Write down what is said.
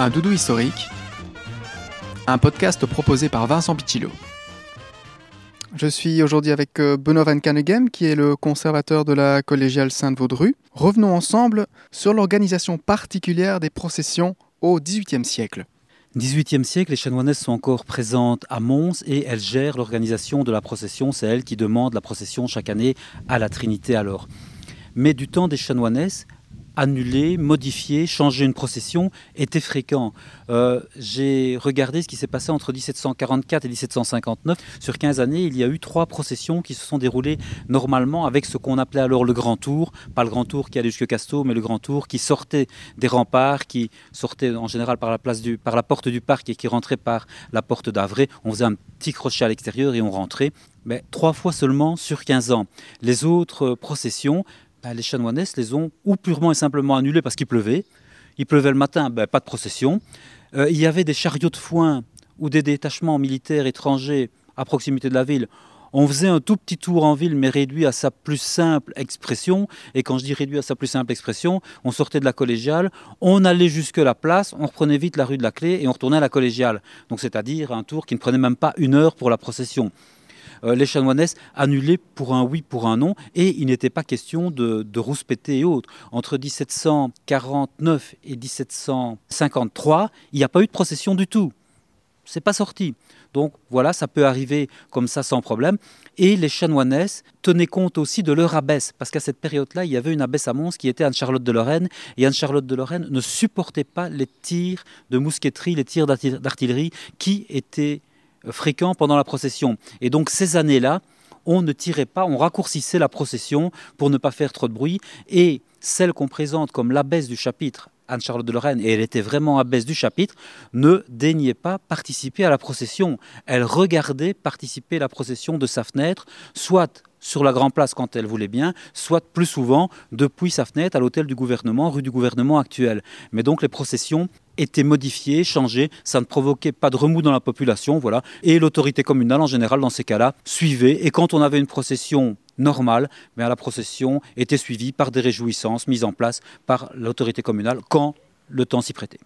Un doudou historique, un podcast proposé par Vincent Pichillo. Je suis aujourd'hui avec euh, Benoît Van Caneghem, qui est le conservateur de la collégiale Sainte-Vaudru. Revenons ensemble sur l'organisation particulière des processions au XVIIIe siècle. 18e siècle, les chanoinesses sont encore présentes à Mons et elles gèrent l'organisation de la procession. C'est elles qui demandent la procession chaque année à la Trinité alors. Mais du temps des chanoinesses, annuler, modifier, changer une procession était fréquent. Euh, j'ai regardé ce qui s'est passé entre 1744 et 1759. Sur 15 années, il y a eu trois processions qui se sont déroulées normalement avec ce qu'on appelait alors le Grand Tour. Pas le Grand Tour qui allait jusque Casto, mais le Grand Tour qui sortait des remparts, qui sortait en général par la, par la porte du parc et qui rentrait par la porte d'Avray. On faisait un petit crochet à l'extérieur et on rentrait. Mais trois fois seulement sur 15 ans. Les autres processions ben, les chanoinesses les ont ou purement et simplement annulées parce qu'il pleuvait. Il pleuvait le matin, ben, pas de procession. Euh, il y avait des chariots de foin ou des détachements militaires étrangers à proximité de la ville. On faisait un tout petit tour en ville, mais réduit à sa plus simple expression. Et quand je dis réduit à sa plus simple expression, on sortait de la collégiale, on allait jusque la place, on reprenait vite la rue de la Clé et on retournait à la collégiale. Donc c'est-à-dire un tour qui ne prenait même pas une heure pour la procession. Euh, les chanoinesses annulées pour un oui, pour un non, et il n'était pas question de, de rouspéter et autres. Entre 1749 et 1753, il n'y a pas eu de procession du tout. C'est pas sorti. Donc voilà, ça peut arriver comme ça sans problème. Et les chanoinesses tenaient compte aussi de leur abbesse, parce qu'à cette période-là, il y avait une abbesse à Mons qui était Anne-Charlotte de Lorraine, et Anne-Charlotte de Lorraine ne supportait pas les tirs de mousqueterie, les tirs d'artillerie qui étaient fréquent pendant la procession. Et donc ces années-là, on ne tirait pas, on raccourcissait la procession pour ne pas faire trop de bruit. Et celle qu'on présente comme l'abbesse du chapitre, Anne-Charlotte de Lorraine, et elle était vraiment abbesse du chapitre, ne daignait pas participer à la procession. Elle regardait participer à la procession de sa fenêtre, soit sur la Grand Place quand elle voulait bien, soit plus souvent depuis sa fenêtre à l'hôtel du gouvernement, rue du gouvernement actuel. Mais donc les processions étaient modifiées, changées, ça ne provoquait pas de remous dans la population, voilà. Et l'autorité communale en général dans ces cas-là suivait. Et quand on avait une procession normale, mais la procession était suivie par des réjouissances mises en place par l'autorité communale quand le temps s'y prêtait.